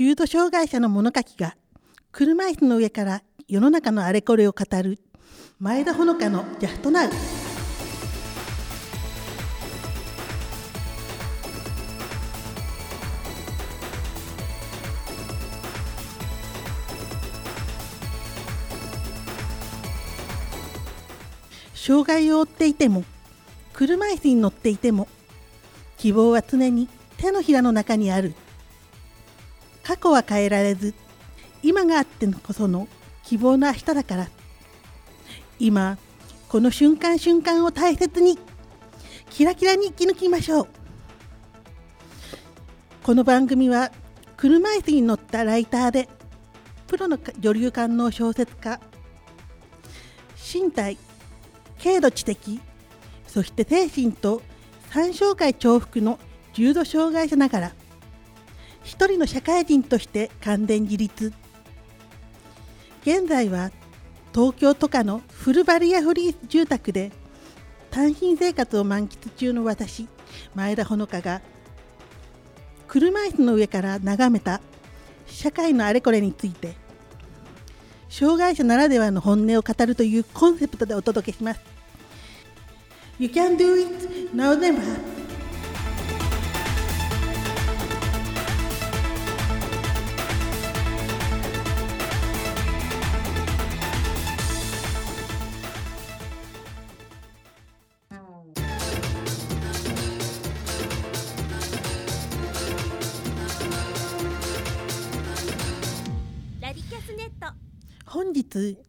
重度障害者の物書きが車椅子の上から世の中のあれこれを語る前田ほのかのジャストナウ。障害を負っていても車椅子に乗っていても希望は常に手のひらの中にある。過去は変えられず今があってこその希望の明日だから。今この瞬間瞬間を大切にキラキラに生き抜きましょう。この番組は車椅子に乗ったライターでプロの女流官能小説家身体軽度知的そして精神と三障害重複の重度障害者ながら一人の社会人として完全自立現在は東京都下のフルバリアフリー住宅で単身生活を満喫中の私前田ほのかが車椅子の上から眺めた社会のあれこれについて障害者ならではの本音を語るというコンセプトでお届けします。You can do it now never.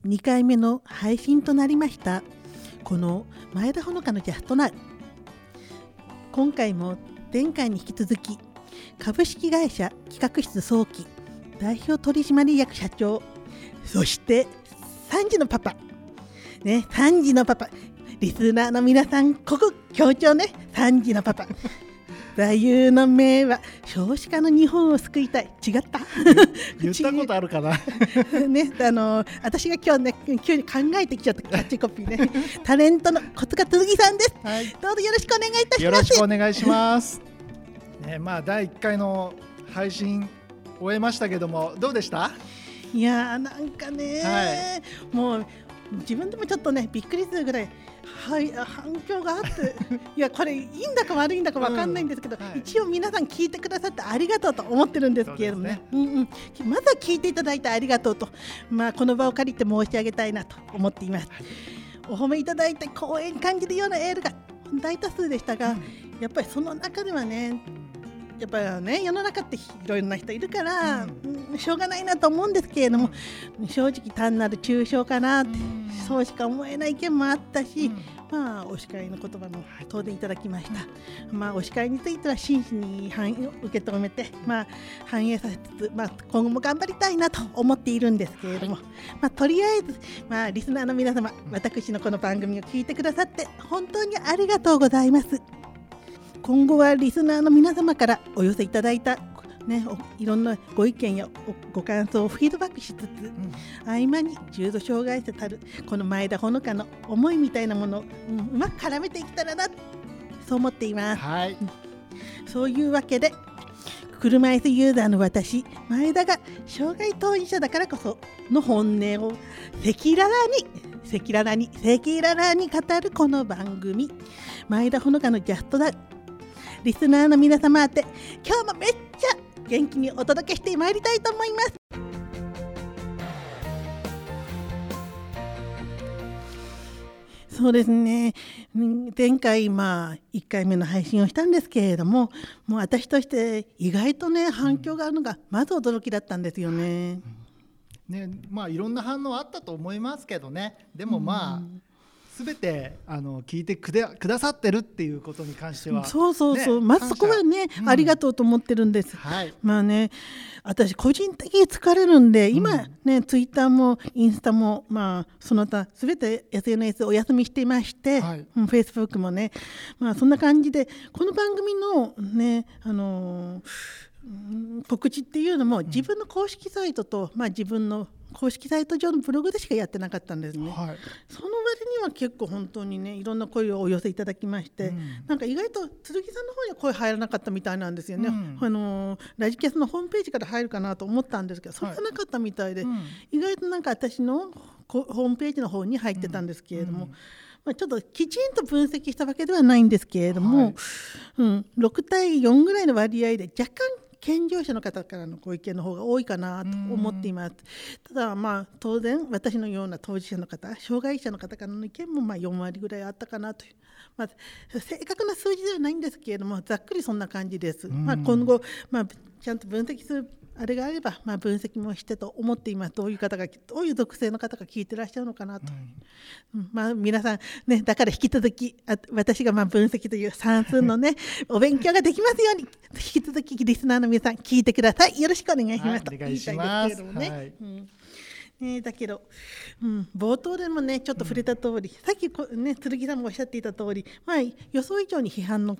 2回目の配信となりました。この前田ほのかのジャストナウ今回も前回に引き続き株式会社企画室早期代表取締役社長そして3時のパパ。ね3時のパパ。リスナーの皆さんここ強調ね。3時のパパ。座右の銘は少子化の日本を救いたい。違った？言ったことあるかな？ねあの私が今日ね急に考えてきちゃったキャッチコピーね。タレントの小塚鈴木さんです、はい、どうぞよろしくお願いいたします。よろしくお願いします。ねまあ第1回の配信終えましたけどもどうでした？いやなんかね、はい、もう自分でもちょっとねびっくりするぐらいはい反響があって いやこれいいんだか悪いんだか分かんないんですけど、うんはい、一応皆さん聞いてくださってありがとうと思ってるんですけれどもね、ね、うんうん、まずは聞いていただいてありがとうと、まあ、この場を借りて申し上げたいなと思っています。はい、お褒めいただいて光栄に感じるようなエールが大多数でしたが、うん、やっぱりその中ではねやっぱりね世の中っていろいろな人いるから、うん、しょうがないなと思うんですけれども、うん、正直単なる抽象かなって、うん、そうしか思えない意見もあったし、まあ、お叱りの言葉の答弁いただきました、まあ、お叱りについては真摯に反受け止めて、まあ、反映させつつ、まあ、今後も頑張りたいなと思っているんですけれども、はい、まあ、とりあえず、まあ、リスナーの皆様私のこの番組を聞いてくださって本当にありがとうございます。今後はリスナーの皆様からお寄せいただいたね、いろんなご意見やご感想をフィードバックしつつ、うん、合間に重度障害者たるこの前田ほのかの思いみたいなものを、うん、うまく絡めていけたらなそう思っています。はい、そういうわけで車椅子ユーザーの私前田が障害当事者だからこその本音を赤裸々に赤裸々に赤裸々に語るこの番組。前田ほのかのジャストだリスナーの皆様宛て今日もめっちゃ元気にお届けしてまいりたいと思います。そうですね。前回まあ1回目の配信をしたんですけれどももう私として意外とね反響があるのがまず驚きだったんですよね。ねまあいろんな反応あったと思いますけどね。でもまあ、うん全てあの聞いてくくださってるっていうことに関しては、そうそうそう、ね、まあそこはね、うん、ありがとうと思ってるんです、はい、まあね私個人的に疲れるんで今ね、うん、ツイッターもインスタもまあその他全て SNS お休みしていまして、はい、フェイスブックもねまあそんな感じでこの番組のねあのー告知っていうのも自分の公式サイトと、まあ、自分の公式サイト上のブログでしかやってなかったんですね、はい、その割には結構本当にねいろんな声をお寄せいただきまして、うん、なんか意外と剣さんの方には声入らなかったみたいなんですよね、うん、あのラジキャスのホームページから入るかなと思ったんですけどそれがなかったみたいで、はい、意外となんか私のホームページの方に入ってたんですけれども。まあ、ちょっときちんと分析したわけではないんですけれども、はい、うん、6対4ぐらいの割合で若干健常者の方からのご意見の方が多いかなと思っています。ただまあ当然私のような当事者の方障害者の方からの意見もまあ4割ぐらいあったかなという。まあ、正確な数字ではないんですけれどもざっくりそんな感じです。まあ、今後、まあ、ちゃんと分析するあれがあれば、まあ、分析もしてと思っていますどういう方がどういう属性の方が聞いてらっしゃるのかなと、うん、まあ、皆さん、ね、だから引き続きあ私がまあ分析という算数のね お勉強ができますように引き続きリスナーの皆さん聞いてください。よろしくお願いします、と言いたいですけれどもね。はい。うん。ね、だけど、うん、冒頭でもねちょっと触れた通り、うん、さっきこ、ね、剣さんもおっしゃっていた通り、まあ、予想以上に批判の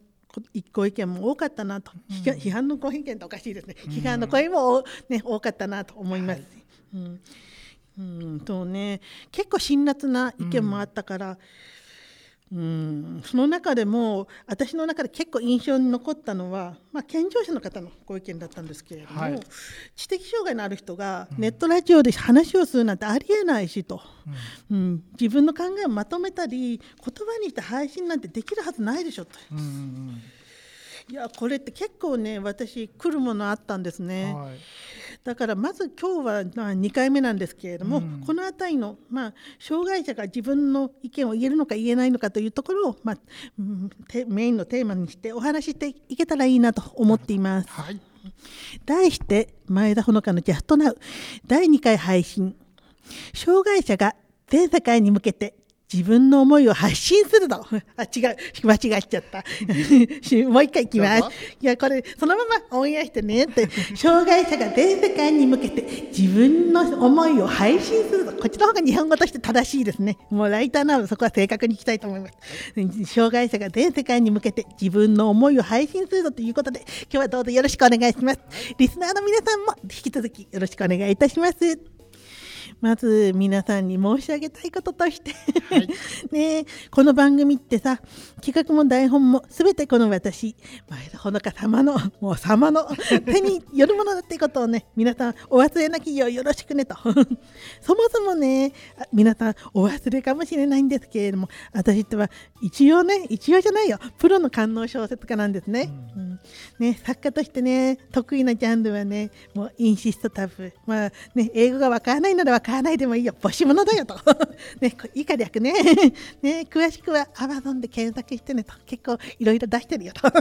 ご意見も多かったなと、うん、批判のご意見っておかしいですね、うん、批判の声も、ね、多かったなと思います。はい、うん。うん。とね、結構辛辣な意見もあったから、うん。その中でも私の中で結構印象に残ったのは、まあ、健常者の方のご意見だったんですけれども、はい、知的障害のある人がネットラジオで話をするなんてありえないしと、うん、うん、自分の考えをまとめたり言葉にして配信なんてできるはずないでしょと。うんうん。いやこれって結構ね私来るものあったんですね、はい、だからまず今日はまあ2回目なんですけれども、うん、この辺りの、まあ、障害者が自分の意見を言えるのか言えないのかというところを、まあ、メインのテーマにしてお話ししていけたらいいなと思っています。はい、題して前田ほのかのジャストナウ。第2回配信。障害者が全世界に向けて自分の思いを発信するの。あ、違う。間違っちゃった。もう一回いきます。いや、これ、そのままオンエアしてねって。障害者が全世界に向けて自分の思いを配信するの。こっちの方が日本語として正しいですね。もうライターなのでそこは正確にいきたいと思います。障害者が全世界に向けて自分の思いを配信するぞということで、今日はどうぞよろしくお願いします。リスナーの皆さんも引き続きよろしくお願いいたします。まず皆さんに申し上げたいこととしてはい、ねこの番組ってさ企画も台本も全てこの私前田ほのか様のもう様の手によるものだってことをね皆さんお忘れなきようよろしくねと。そもそもね皆さんお忘れかもしれないんですけれども私っては一応ね一応じゃないよ。プロの官能小説家なんですね。うん、ね作家としてね得意なジャンルはねもうインシストタブ。まあね英語がわからないならわからないでもいいよ。母子物だよと。ね以下略ね。ね詳しくはアマゾンで検索してねと。結構いろいろ出してるよと、は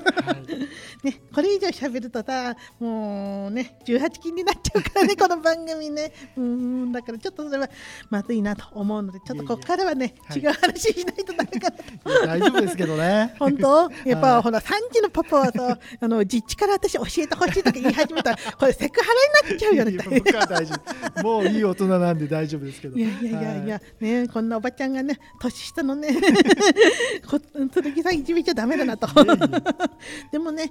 い、ねこれ以上喋るとさもうね18禁になっちゃうからねこの番組ね。うんだからちょっとそれはまずいなと思うのでちょっとここからはね違う話しないとダメかな。大丈夫ですけどね。本当？やっぱ、はい、ほら3時のパパはさあの実地から私教えてほしいとか言い始めたら これセクハラになっちゃうよね。もういい大人なんで大丈夫ですけど。いやいやいやいや、ねこんなおばちゃんがね年下のね 剣さんいじめちゃだめだなと。でもね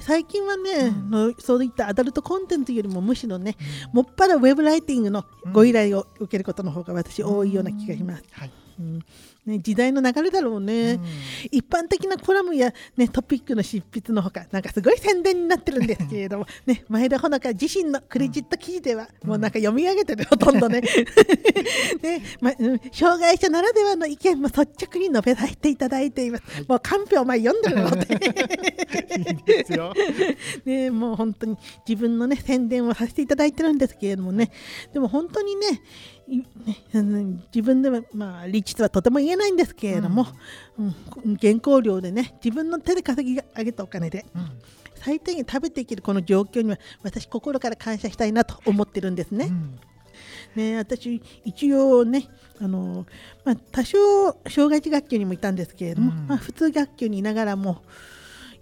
最近はね、うん、そういったアダルトコンテンツよりもむしろね、うん、もっぱらウェブライティングのご依頼を受けることの方が私多いような気がします。はい。うんね、時代の流れだろうね、うん、一般的なコラムや、ね、トピックの執筆のほかなんかすごい宣伝になってるんですけれども、ね、前田穂香自身のクレジット記事では、うん、もうなんか読み上げてるほとんどね。ね、ま、障害者ならではの意見も率直に述べさせていただいています、はい、もうカンペを前読んでるので。ね、もう本当に自分のね宣伝をさせていただいてるんですけれどもね。でも本当にね自分では、まあ、利率はとても言えないんですけれども、うんうん、原稿料でね自分の手で稼ぎ上げたお金で、うん、最低限食べていけるこの状況には私心から感謝したいなと思ってるんですね。ね、私一応ねあの、まあ、多少障害児学級にもいたんですけれども、まあ、普通学級にいながらも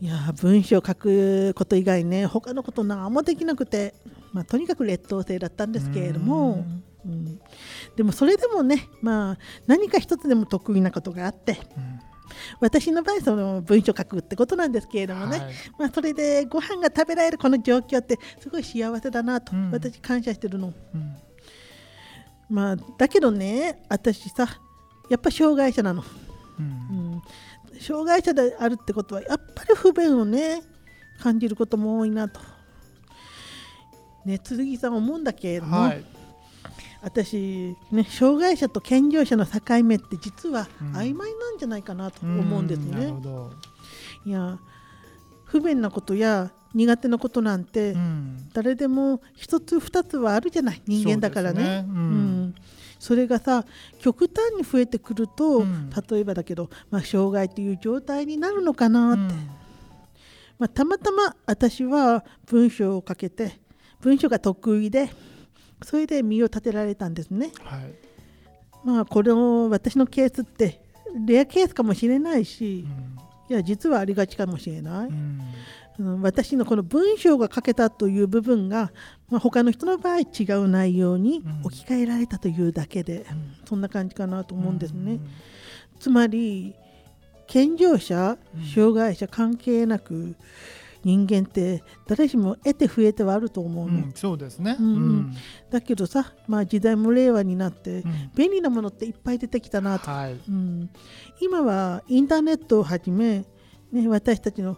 いや文章を書くこと以外ね他のこと何もできなくて、まあ、とにかく劣等生だったんですけれども。うん、でもそれでもね、まあ、何か一つでも得意なことがあって、うん、私の場合その文章書くってことなんですけれどもね、はい、まあ、それでご飯が食べられるこの状況ってすごい幸せだなと、うん、私感謝してるの。まあだけどね私さやっぱ障害者なの、ううんん、障害者であるってことはやっぱり不便をね感じることも多いなと。ね、剣さん思うんだけれども、はい私、ね、障害者と健常者の境目って実はうん。曖昧なんじゃないかなと思うんですね。いや不便なことや苦手なことなんて、うん。誰でも一つ二つはあるじゃない人間だからね。そうん。うん。それがさ極端に増えてくると、うん。例えばだけど、まあ、障害という状態になるのかなって、まあ、たまたま私は文章をかけて文章が得意でそれで身を立てられたんですね。はい。まあこの私のケースってレアケースかもしれないしいや実はありがちかもしれない、うん。うん私のこの文章が書けたという部分が、まあ、他の人の場合違う内容にうん。置き換えられたというだけで、うん。そんな感じかなと思うんですね。うん。つまり健常者うん。障害者関係なく人間って誰しも得て増えてはあると思うの、うんそうですね。うんうん。だけどさ、まあ、時代も令和になってうん。便利なものっていっぱい出てきたなと、はい。うん、今はインターネットをはじめ、ね、私たちの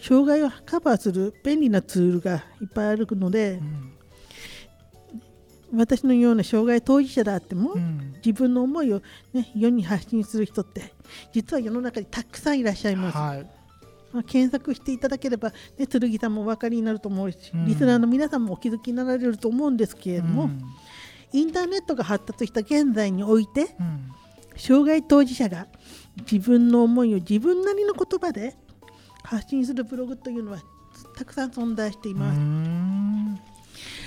障害をカバーする便利なツールがいっぱいあるのでうん。私のような障害当事者であっても、うん。自分の思いを、ね、世に発信する人って実は世の中にたくさんいらっしゃいます。はいまあ、検索していただければ、ね、剣さんもお分かりになると思うし、うん。リスナーの皆さんもお気づきになられると思うんですけれども、うん。インターネットが発達した現在においてうん。障害当事者が自分の思いを自分なりの言葉で発信するブログというのはたくさん存在しています。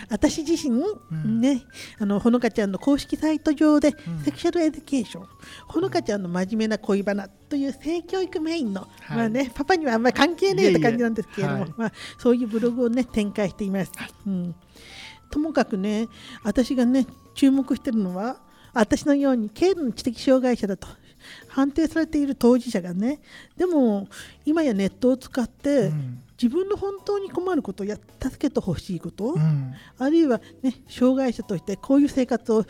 うん私自身、ん。ね、あのほのかちゃんの公式サイト上で、ん。 sexual education ほのかちゃんの真面目な恋バナという性教育メインの、はい。まあね、パパにはあんまり関係ねえって感じなんですけれどもいえいえはい。まあ、そういうブログを、ね、展開しています。うん、ともかくね私がね注目してるのは私のように軽度の知的障害者だと判定されている当事者がねでも今やネットを使って、うん自分の本当に困ることや助けてほしいこと、うん。あるいは、ね、障害者としてこういう生活を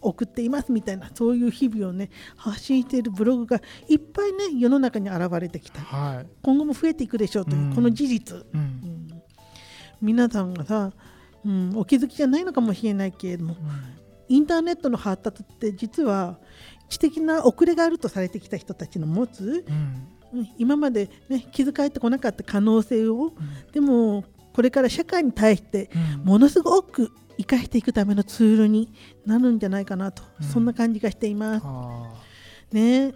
送っていますみたいなそういう日々をね発信しているブログがいっぱいね世の中に現れてきた。はい。今後も増えていくでしょうという、うん。この事実、ううん。ん皆さんがさ、うん、お気づきじゃないのかもしれないけれどもインターネットの発達って実は知的な遅れがあるとされてきた人たちの持つ、今まで、ね、気づかれてこなかった可能性をうん。でもこれから社会に対してうん。ものすごく生かしていくためのツールになるんじゃないかなと、うん。そんな感じがしています。あ。ね。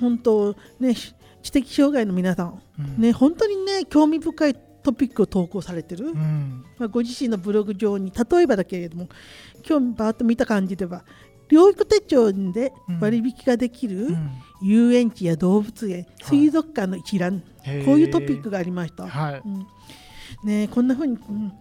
本当ねし知的障害の皆さん。ね本当にね興味深いトピックを投稿されてる、うん。まあ、ご自身のブログ上に例えばだけれども今日バーッと見た感じでは療育手帳で割引ができるうん。遊園地や動物園、水族館の一覧、こういうトピックがありました。はい。うん。ねこんな風に、うん。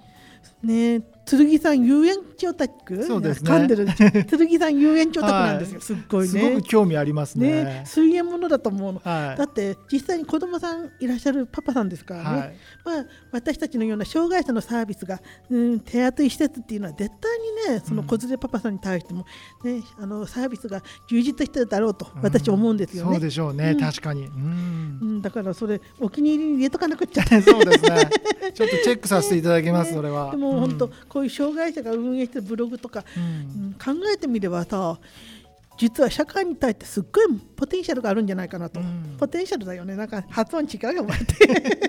ね剣さん遊園地オタクそうですね。噛んでる剣さん遊園地オタクなんですよ、すっごいすねごく興味ありますね。ね。水泳ものだと思うの、はい。だって実際に子供さんいらっしゃるパパさんですからね、はい。まあ、私たちのような障害者のサービスが、うん、手当施設っていうのは絶対にねその子連れパパさんに対しても、ねあのサービスが充実してるだろうと私思うんですよね、そうでしょうね、うん。確かに。うん。うん、だからそれお気に入りに入れとかなくっちゃ。そうですね。ちょっとチェックさせていただきます、ね。それは。でも本当、うんこういう障害者が運営してるブログとか、うん。うん考えてみればさ実は社会に対してすっごいポテンシャルがあるんじゃないかなと、うん。ポテンシャルだよね。なんか発音違うよお前って。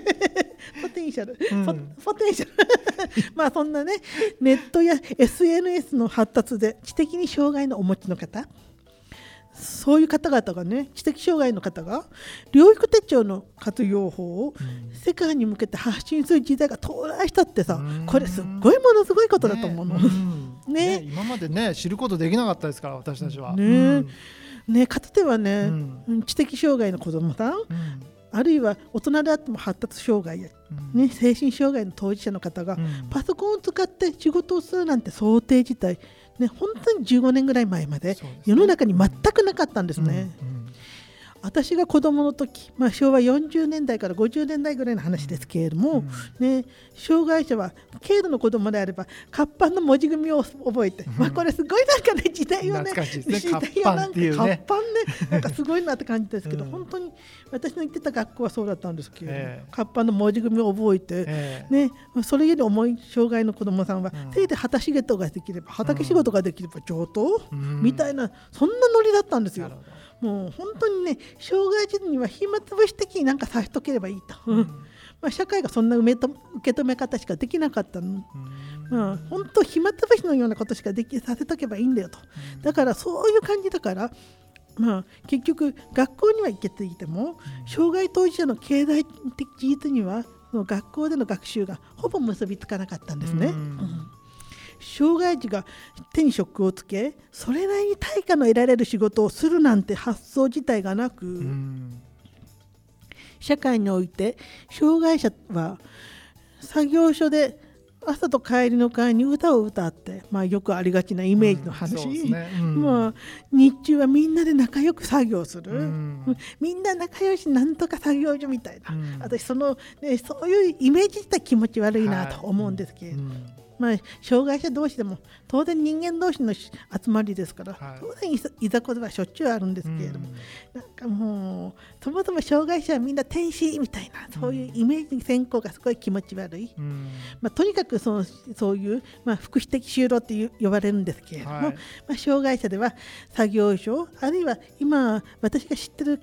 ポテンシャル、うん。ポポテンシャル。まあそんなねネットや SNS の発達で知的に障害のお持ちの方そういう方々がね知的障害の方が療育手帳の活用法を世界に向けて発信する時代が到来したってさうん。これすっごいものすごいことだと思うの。ねうん。ね。ね今までね知ることできなかったですから私たちは。ね。うん。ね、かつてはね、知的障害の子どもさんうん。あるいは大人であっても発達障害や、うん。ね、精神障害の当事者の方が、うん。パソコンを使って仕事をするなんて想定自体、ね、本当に15年ぐらい前まで世の中に全くなかったんですね。うん私が子供の時、まあ、昭和40年代から50年代ぐらいの話ですけれども、ね、障害者は軽度の子供であれば活版の文字組みを覚えて、まあ、これすごいなんかね時代をね時代をなんか活版ね。なんかすごいなって感じですけど、本当に私の行ってた学校はそうだったんですけど、えー、活版の文字組みを覚えて、えー、ね、それより重い障害の子供さんは、うん、せいで畑仕事ができれば畑仕事ができれば上等、うん、みたいなそんなノリだったんですよ。もう本当にね障害児には暇つぶし的になんかさせとければいいと、うん、まあ、社会がそんな受け止め方しかできなかったの、うん、本当暇つぶしのようなことしかできさせとけばいいんだよと、だからそういう感じだからまあ、結局学校には行けていても障害当事者の経済的事実にはその学校での学習がほぼ結びつかなかったんですね。うん障害児が手に職をつけそれなりに対価の得られる仕事をするなんて発想自体がなく、社会において障害者は作業所で朝と帰りの会に歌を歌って、まあ、よくありがちなイメージの話、うんね。うん、まあ、日中はみんなで仲良く作業する、うん、みんな仲良しなんとか作業所みたいな、私その、ね、そういうイメージ自体気持ち悪いなと思うんですけれど。も。はいまあ、障害者同士でも当然人間同士の集まりですから、はい、当然いざこざはしょっちゅうあるんですけれども、うん、なんかもうそもそも障害者はみんな天使みたいなそういうイメージ先行がすごい気持ち悪い、うん、まあ、とにかくそのそういう、まあ、福祉的就労って呼ばれるんですけれども、はい、まあ、障害者では作業所あるいは今私が知ってる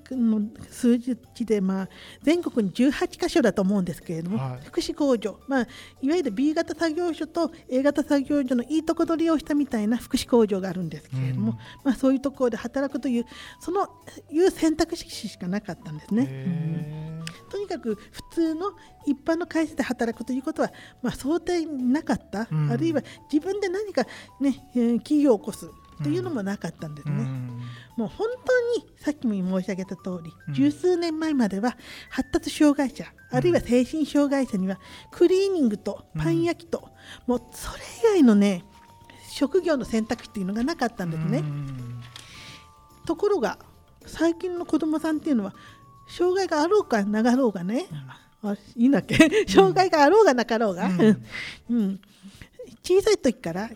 数字で、まあ、全国に18か所だと思うんですけれども、はい、福祉工場、まあ、いわゆる B 型作業所とと A 型作業所のいいとこ取りをしたみたいな福祉工場があるんですけれども、うん、まあ、そういうところで働くというそのいう選択肢しかなかったんですね。うん。とにかく普通の一般の会社で働くということは、まあ、想定なかった、うん、あるいは自分で何か、ね、企業を起こすというのもなかったんですね。うん、もう本当にさっきも申し上げた通り、十数年前までは発達障害者、あるいは精神障害者にはクリーニングとパン焼きと、もうそれ以外のね職業の選択肢っていうのがなかったんですね。ところが最近の子どもさんっていうのは障害があろうかなかろうがね、あいいんだっけ？障害があろうがなかろうが、うん、小さい時から、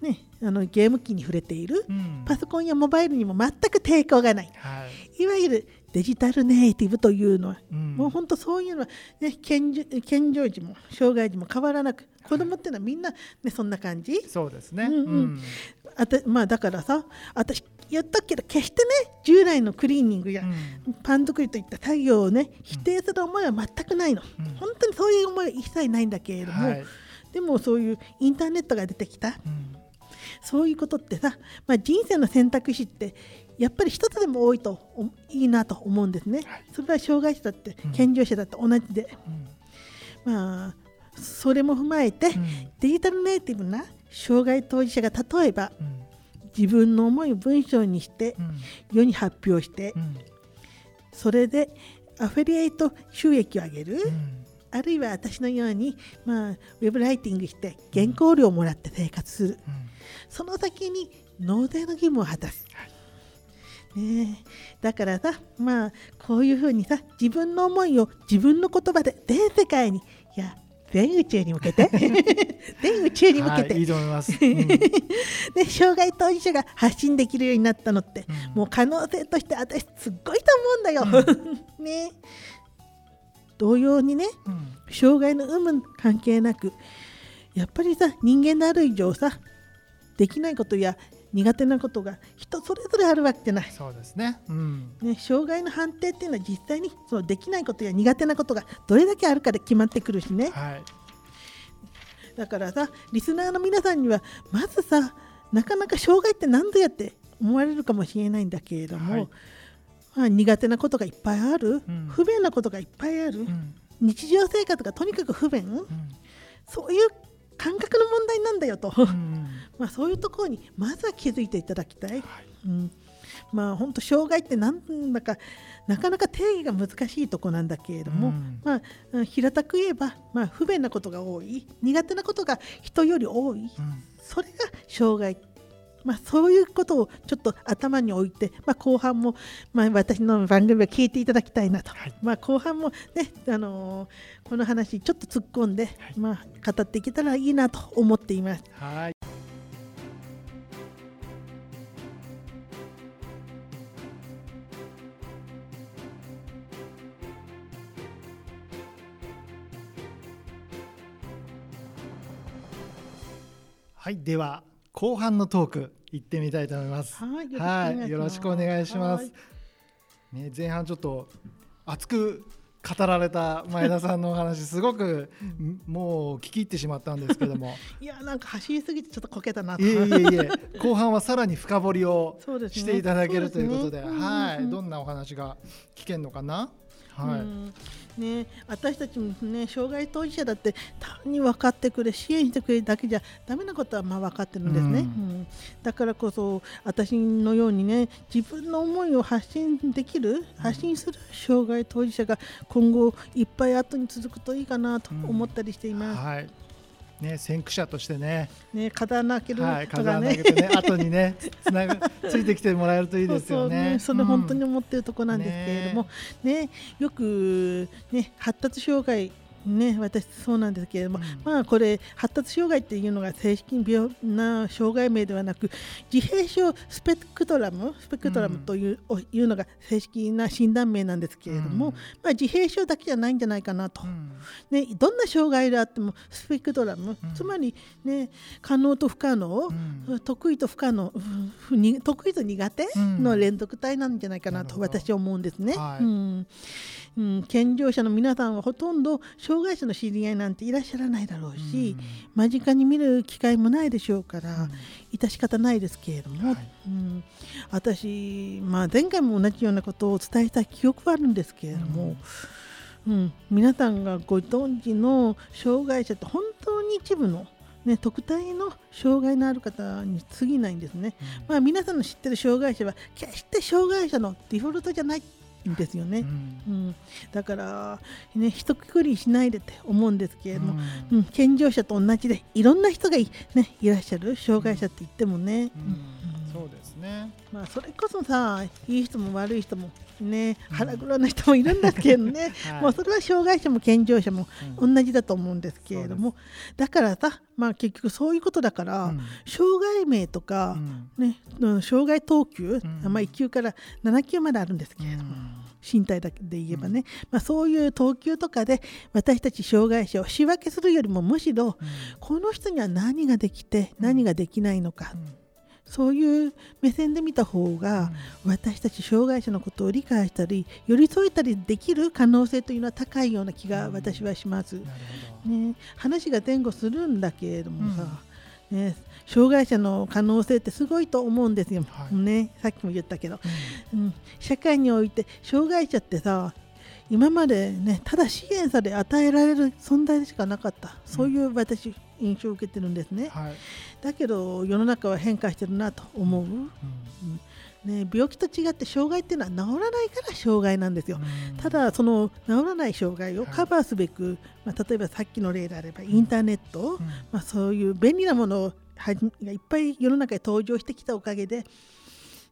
ね、あのゲーム機に触れている、パソコンやモバイルにも全く抵抗がない、はい、いわゆるデジタルネイティブというのは、うん、もう本当そういうのは、ね、健健常時も障害児も変わらなく子供っていうのはみんな、ね、そんな感じ。そうですね、うんうん、あたまあ、だからさ私言ったけど決してね従来のクリーニングやパン作りといった作業をね否定する思いは全くないの、うん、本当にそういう思いは一切ないんだけれども、はい、でもそういうインターネットが出てきた、うん、そういうことってさ、まあ、人生の選択肢ってやっぱり一つでも多いといいなと思うんですね。はい、それは障害者だって健常者だって同じで、うん、まあそれも踏まえて、うん、デジタルネイティブな障害当事者が例えば、うん、自分の思いを文章にして世に発表して、それでアフィリエイト収益を上げる、あるいは私のように、まあ、ウェブライティングして原稿料をもらって生活する、その先に納税の義務を果たす。はい。ね、だからさまあこういうふうにさ自分の思いを自分の言葉で全世界にいや全宇宙に向けて。全宇宙に向けて、はい、いいと思います、うん、で障害当事者が発信できるようになったのって、うん、もう可能性として私すっごいと思うんだよ、うん、ね同様にね、障害の有無関係なくやっぱりさ人間である以上さできないことや苦手なことが人それぞれあるわけじゃない。そうですね,、うん、ね障害の判定っていうのは実際にそのできないことや苦手なことがどれだけあるかで決まってくるしね。はい、だからさリスナーの皆さんにはまずさなかなか障害って何ぞやって思われるかもしれないんだけれども、はい、まあ、苦手なことがいっぱいある、うん、不便なことがいっぱいある、うん、日常生活がとにかく不便、うん、そういう感覚の問題なんだよと、まあ、そういうところにまずは気づいていただきたい。はい、うん。まあ、本当障害ってなんだかなかなか定義が難しいとこなんだけれども、うん、まあ、平たく言えば、まあ、不便なことが多い。苦手なことが人より多い、うん、それが障害、まあ、そういうことをちょっと頭に置いて、まあ、後半も、まあ、私の番組を聞いていただきたいなと、はい、まあ、後半もね、あのー、この話ちょっと突っ込んで、はい、まあ、語っていけたらいいなと思っています。はい。はい、では後半のトーク行ってみたいと思います。はい、よろしくお願いします。ね、前半ちょっと熱く語られた前田さんのお話すごくもう聞き入ってしまったんですけども。いやなんか走りすぎてちょっとこけたなと。いえいえいえ 後半はさらに深掘りをしていただけるということで、はいどんなお話が聞けるのかな？はい、ね、私たちもね障害当事者だって単に分かってくれ支援してくれるだけじゃだめなことはまあ分かってるんですね、うん、うん、だからこそ私のようにね自分の思いを発信できる発信する障害当事者が今後いっぱい後に続くといいかなと思ったりしています。うんはいね、先駆者としてね、ね、風穴開けるはい、風穴開けてね、後にね、つなが、ついてきてもらえるといいですよね。そ、ね、れ本当に思っているところなんですけれども、うん、ね、よくね、発達障害ね、私そうなんですけれども、うん、まあこれ発達障害っていうのが正式に病な障害名ではなく自閉症スペクトラムスペクトラムといううん、いうのが正式な診断名なんですけれども、うん、まあ、自閉症だけじゃないんじゃないかなと、ね、どんな障害であってもスペクトラム、つまり、ね、可能と不可能、得意と不可能得意と苦手の連続体なんじゃないかなと私は思うんですね。はい、うん。うん、健常者の皆さんはほとんど障害者の知り合いなんていらっしゃらないだろうし、うん、間近に見る機会もないでしょうから、うん、致し方ないですけれども、はい、うん、私、まあ、前回も同じようなことをお伝えした記憶はあるんですけれども、うん、うん、皆さんがご存知の障害者って本当に一部のね、特体の障害のある方に過ぎないんですね、うん、まあ、皆さんの知ってる障害者は決して障害者のデフォルトじゃないんですよね、うん、うん、だからね一括りしないでって思うんですけれども、うん、健常者と同じでいろんな人がい,、ね、いらっしゃる障害者って言ってもね、そうですね。まあそれこそさいい人も悪い人もね腹黒な人もいるんだけどね、はい、もうそれは障害者も健常者も同じだと思うんですけれども、だからさまあ結局そういうことだから、障害名とか、ね障害等級、まあ、1級から7級まであるんですけれども。身体だけで言えばね、まあ、そういう等級とかで私たち障害者を仕分けするよりもむしろ、この人には何ができて何ができないのか、そういう目線で見た方が、私たち障害者のことを理解したり寄り添えたりできる可能性というのは高いような気が私はします。ね、話が前後するんだけれどもさ、うん、ね、障害者の可能性ってすごいと思うんですよ、はい、ね、さっきも言ったけど、うん、うん、社会において障害者ってさ今までねただ支援され与えられる存在でしかなかった。そういう私、印象を受けてるんですね、はい、だけど世の中は変化してるなと思う、うん。ね、病気と違って障害っていうのは治らないから障害なんですよ、ただその治らない障害をカバーすべく、はい、まあ、例えばさっきの例であればインターネット、うん、まあ、そういう便利なものがいっぱい世の中に登場してきたおかげで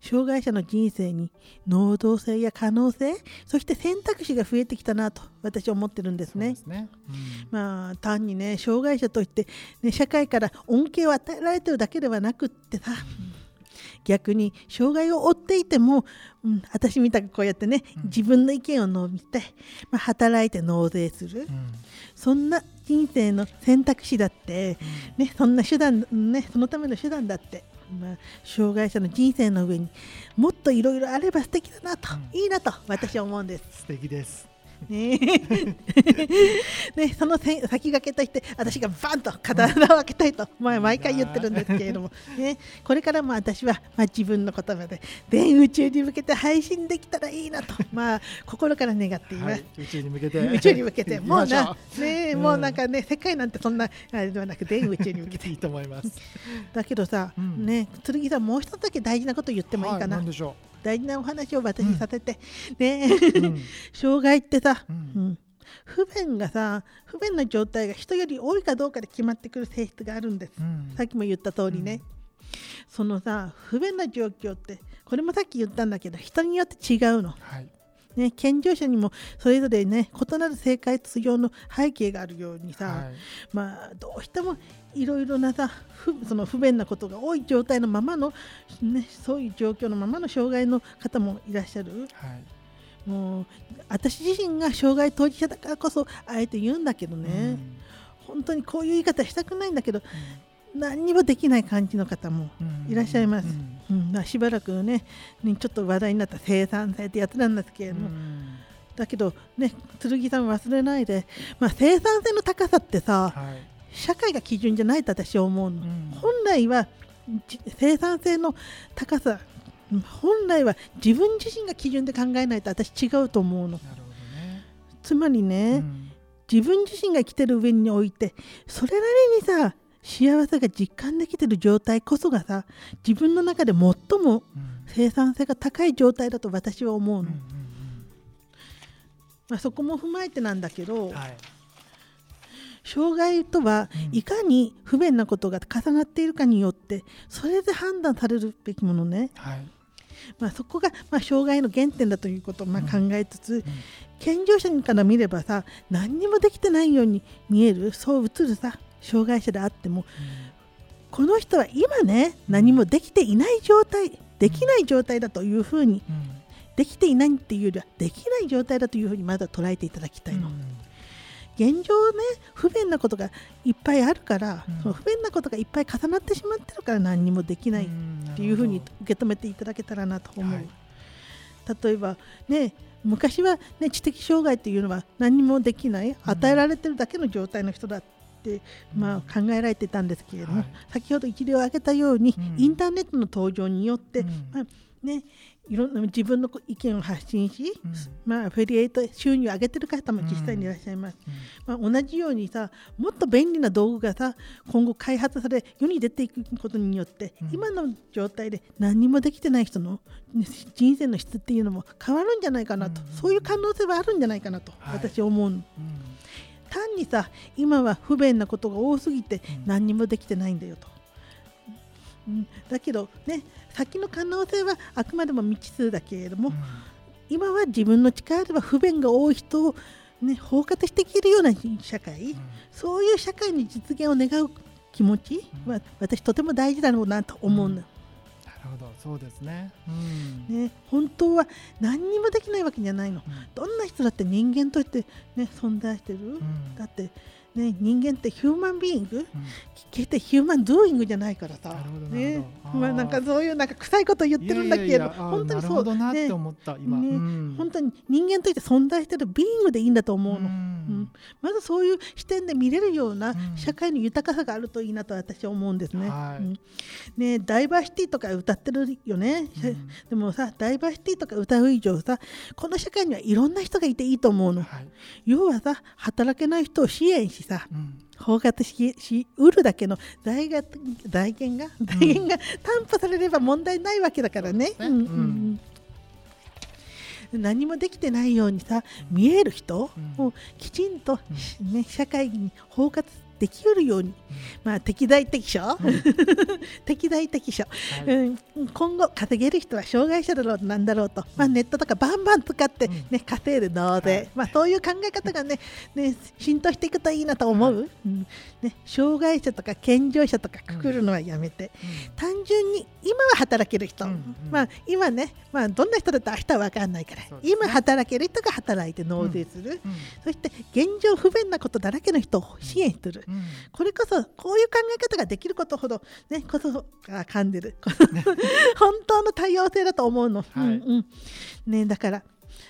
障害者の人生に能動性や可能性そして選択肢が増えてきたなと私は思ってるんですね。すね。うん、まあ単にね障害者といって、ね、社会から恩恵を与えられてるだけではなくってさ、逆に障害を負っていても、うん、私みたくこうやってね、自分の意見を述べて、まあ、働いて納税する、うん、そんな人生の選択肢だって、ね、そんな手段、ね、そのための手段だってまあ、障害者の人生の上にもっといろいろあれば素敵だなと、うん、いいなと私は思うんです。素敵です。ねね、その先駆けとして私がバンと刀を開けたいと、まあ、毎回言ってるんですけれども、ね、これからも私は、まあ、自分の言葉で全宇宙に向けて配信できたらいいなと、まあ、心から願っています、はい、宇宙に向けて。宇宙に向けて。もうな、ね、うん、もうなんかね世界なんてそんなあれではなく全宇宙に向けて。いいと思います。だけどさ、うん、ね剣さんもう一つだけ大事なこと言ってもいいかな、はい、大事なお話を私にさせて、うん、ね、うん、障害ってさ、うん、不便がさ不便な状態が人より多いかどうかで決まってくる性質があるんです、さっきも言った通りね、そのさ不便な状況ってこれもさっき言ったんだけど人によって違うの。はい。ね、健常者にもそれぞれね異なる生活上の背景があるようにさ、はい、まあどうしてもいろいろなさその不便なことが多い状態のままの、ね、そういう状況のままの障害の方もいらっしゃる。はいもう私自身が障害当事者だからこそあえて言うんだけどね、うん、本当にこういう言い方したくないんだけど、うん、何にもできない感じの方もいらっしゃいます。うん、うん、しばらくねちょっと話題になった生産性ってやつなんですけれども。だけどね剣さん忘れないで、まあ、生産性の高さってさ、はい、社会が基準じゃないと私は思うの、本来は生産性の高さ本来は自分自身が基準で考えないと私違うと思うの。ね、つまりね、うん、自分自身が生きてる上においてそれなりにさ幸せが実感できてる状態こそがさ自分の中で最も生産性が高い状態だと私は思うの。まあ、そこも踏まえてなんだけど、はい、障害とはいかに不便なことが重なっているかによってそれで判断されるべきものね。はいまあ、そこが、まあ、障害の原点だということをまあ考えつつ、うん。うん、健常者から見ればさ何にもできてないように見えるそう映るさ障害者であっても、うん、この人は今ね何もできていない状態できない状態だというふうに、できていないっていうよりはできない状態だというふうにまだ捉えていただきたいの。現状ね不便なことがいっぱいあるから、うん、その不便なことがいっぱい重なってしまってるから何にもできないっていうふうに受け止めていただけたらなと思う。はい、例えばね昔は、ね、知的障害っていうのは何もできない与えられてるだけの状態の人だって、まあ、考えられてたんですけれども、はい、先ほど一例を挙げたように、うん、インターネットの登場によって、うん、まあね、いろんな自分の意見を発信し、うん、まあ、アフィリエイト収入を上げてる方も実際にいらっしゃいます、うん、まあ、同じようにさもっと便利な道具がさ今後開発され世に出ていくことによって、うん、今の状態で何もできてない人の人生の質っていうのも変わるんじゃないかなと、そういう可能性はあるんじゃないかなと、私は思う、単にさ今は不便なことが多すぎて何にもできてないんだよと。うん、だけどね先の可能性はあくまでも未知数だけれども、うん、今は自分の力では不便が多い人を、ね、包括していけるような社会、うん、そういう社会の実現を願う気持ちは、私とても大事だろうなと思うの。なるほど。そうですね,、ね本当は何にもできないわけじゃないの、どんな人だって人間として、ね、存在してる、だってね、人間ってヒューマンビーイング、うん、決してヒューマンドゥーイングじゃないからさ、ねまあ、なんかそういうなんか臭いこと言ってるんだけど本当にそう。なって思った今、ね、うん、本当に人間として存在してるビーイングでいいんだと思うの、うん、まずそういう視点で見れるような社会の豊かさがあるといいなと私は思うんですね。はい、ねダイバーシティとか歌ってるよね、でもさダイバーシティとか歌う以上さこの社会にはいろんな人がいていいと思うの。はい、要はさ働けない人を支援しさ、包括ししうるだけの財が財源が財源が担保されれば問題ないわけだからね。うんうん何もできてないようにさ見える人をきちんと、ね、社会に包括できるように、まあ、適材適所、適材適所、はい、うん、今後稼げる人は障害者だろうなんだろうと、まあ、ネットとかバンバン使って、ね、稼いで納税、はい、まあ、そういう考え方がねね浸透していくといいなと思う、はい、うん。ね、障害者とか健常者とかくくるのはやめて、うん、単純に今は働ける人、うんうん、まあ、今ね、まあ、どんな人だって明日は分かんないから、ね、今働ける人が働いて納税する、うん。うん、そして現状不便なことだらけの人を支援する、うん、これこそこういう考え方ができることほどねこそが噛んでる。本当の多様性だと思うの、はい、うんうん。ね、だから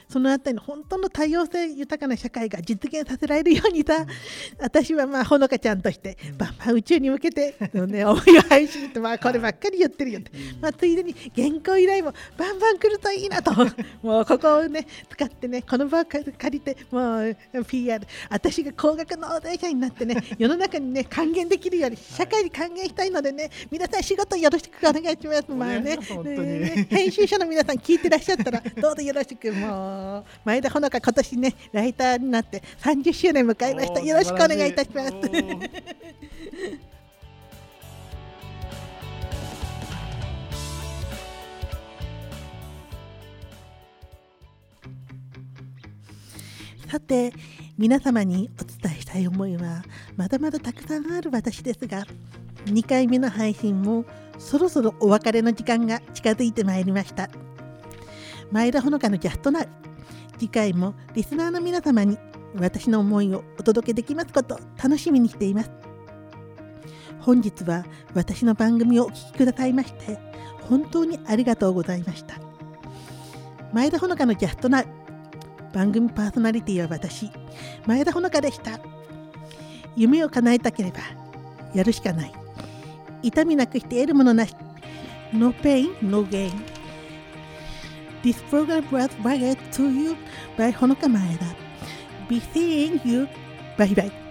そのあたりの本当の多様性豊かな社会が実現させられるようにさ、うん、私はまあほのかちゃんとして、バンバン宇宙に向けて、ね、思いを配信ってまあこればっかり言ってるよって、まあ、ついでに原稿依頼もバンバン来るといいなと。もうここをね使ってねこの場を借りてもう PR 私が高額納税者になってね 世の中にね還元できるように社会に還元したいのでね皆さん仕事よろしくお願いします。まあねね編集者の皆さん聞いてらっしゃったらどうぞよろしくもう前田ほのか今年ねライターになって30周年迎えました。よろしくお願いいたします。さて皆様にお伝えしたい思いはまだまだたくさんある私ですが2回目の配信もそろそろお別れの時間が近づいてまいりました。前田ほのかのジャストナウ次回もリスナーの皆様に私の思いをお届けできますこと楽しみにしています。本日は私の番組をお聴きくださいまして本当にありがとうございました。前田ほのかのジャストナウ番組パーソナリティは私前田ほのかでした。夢を叶えたければやるしかない。痛みなくして得るものなし。No pain, no gain This program was brought to you by Honoka Maeda Be seeing you. Bye bye.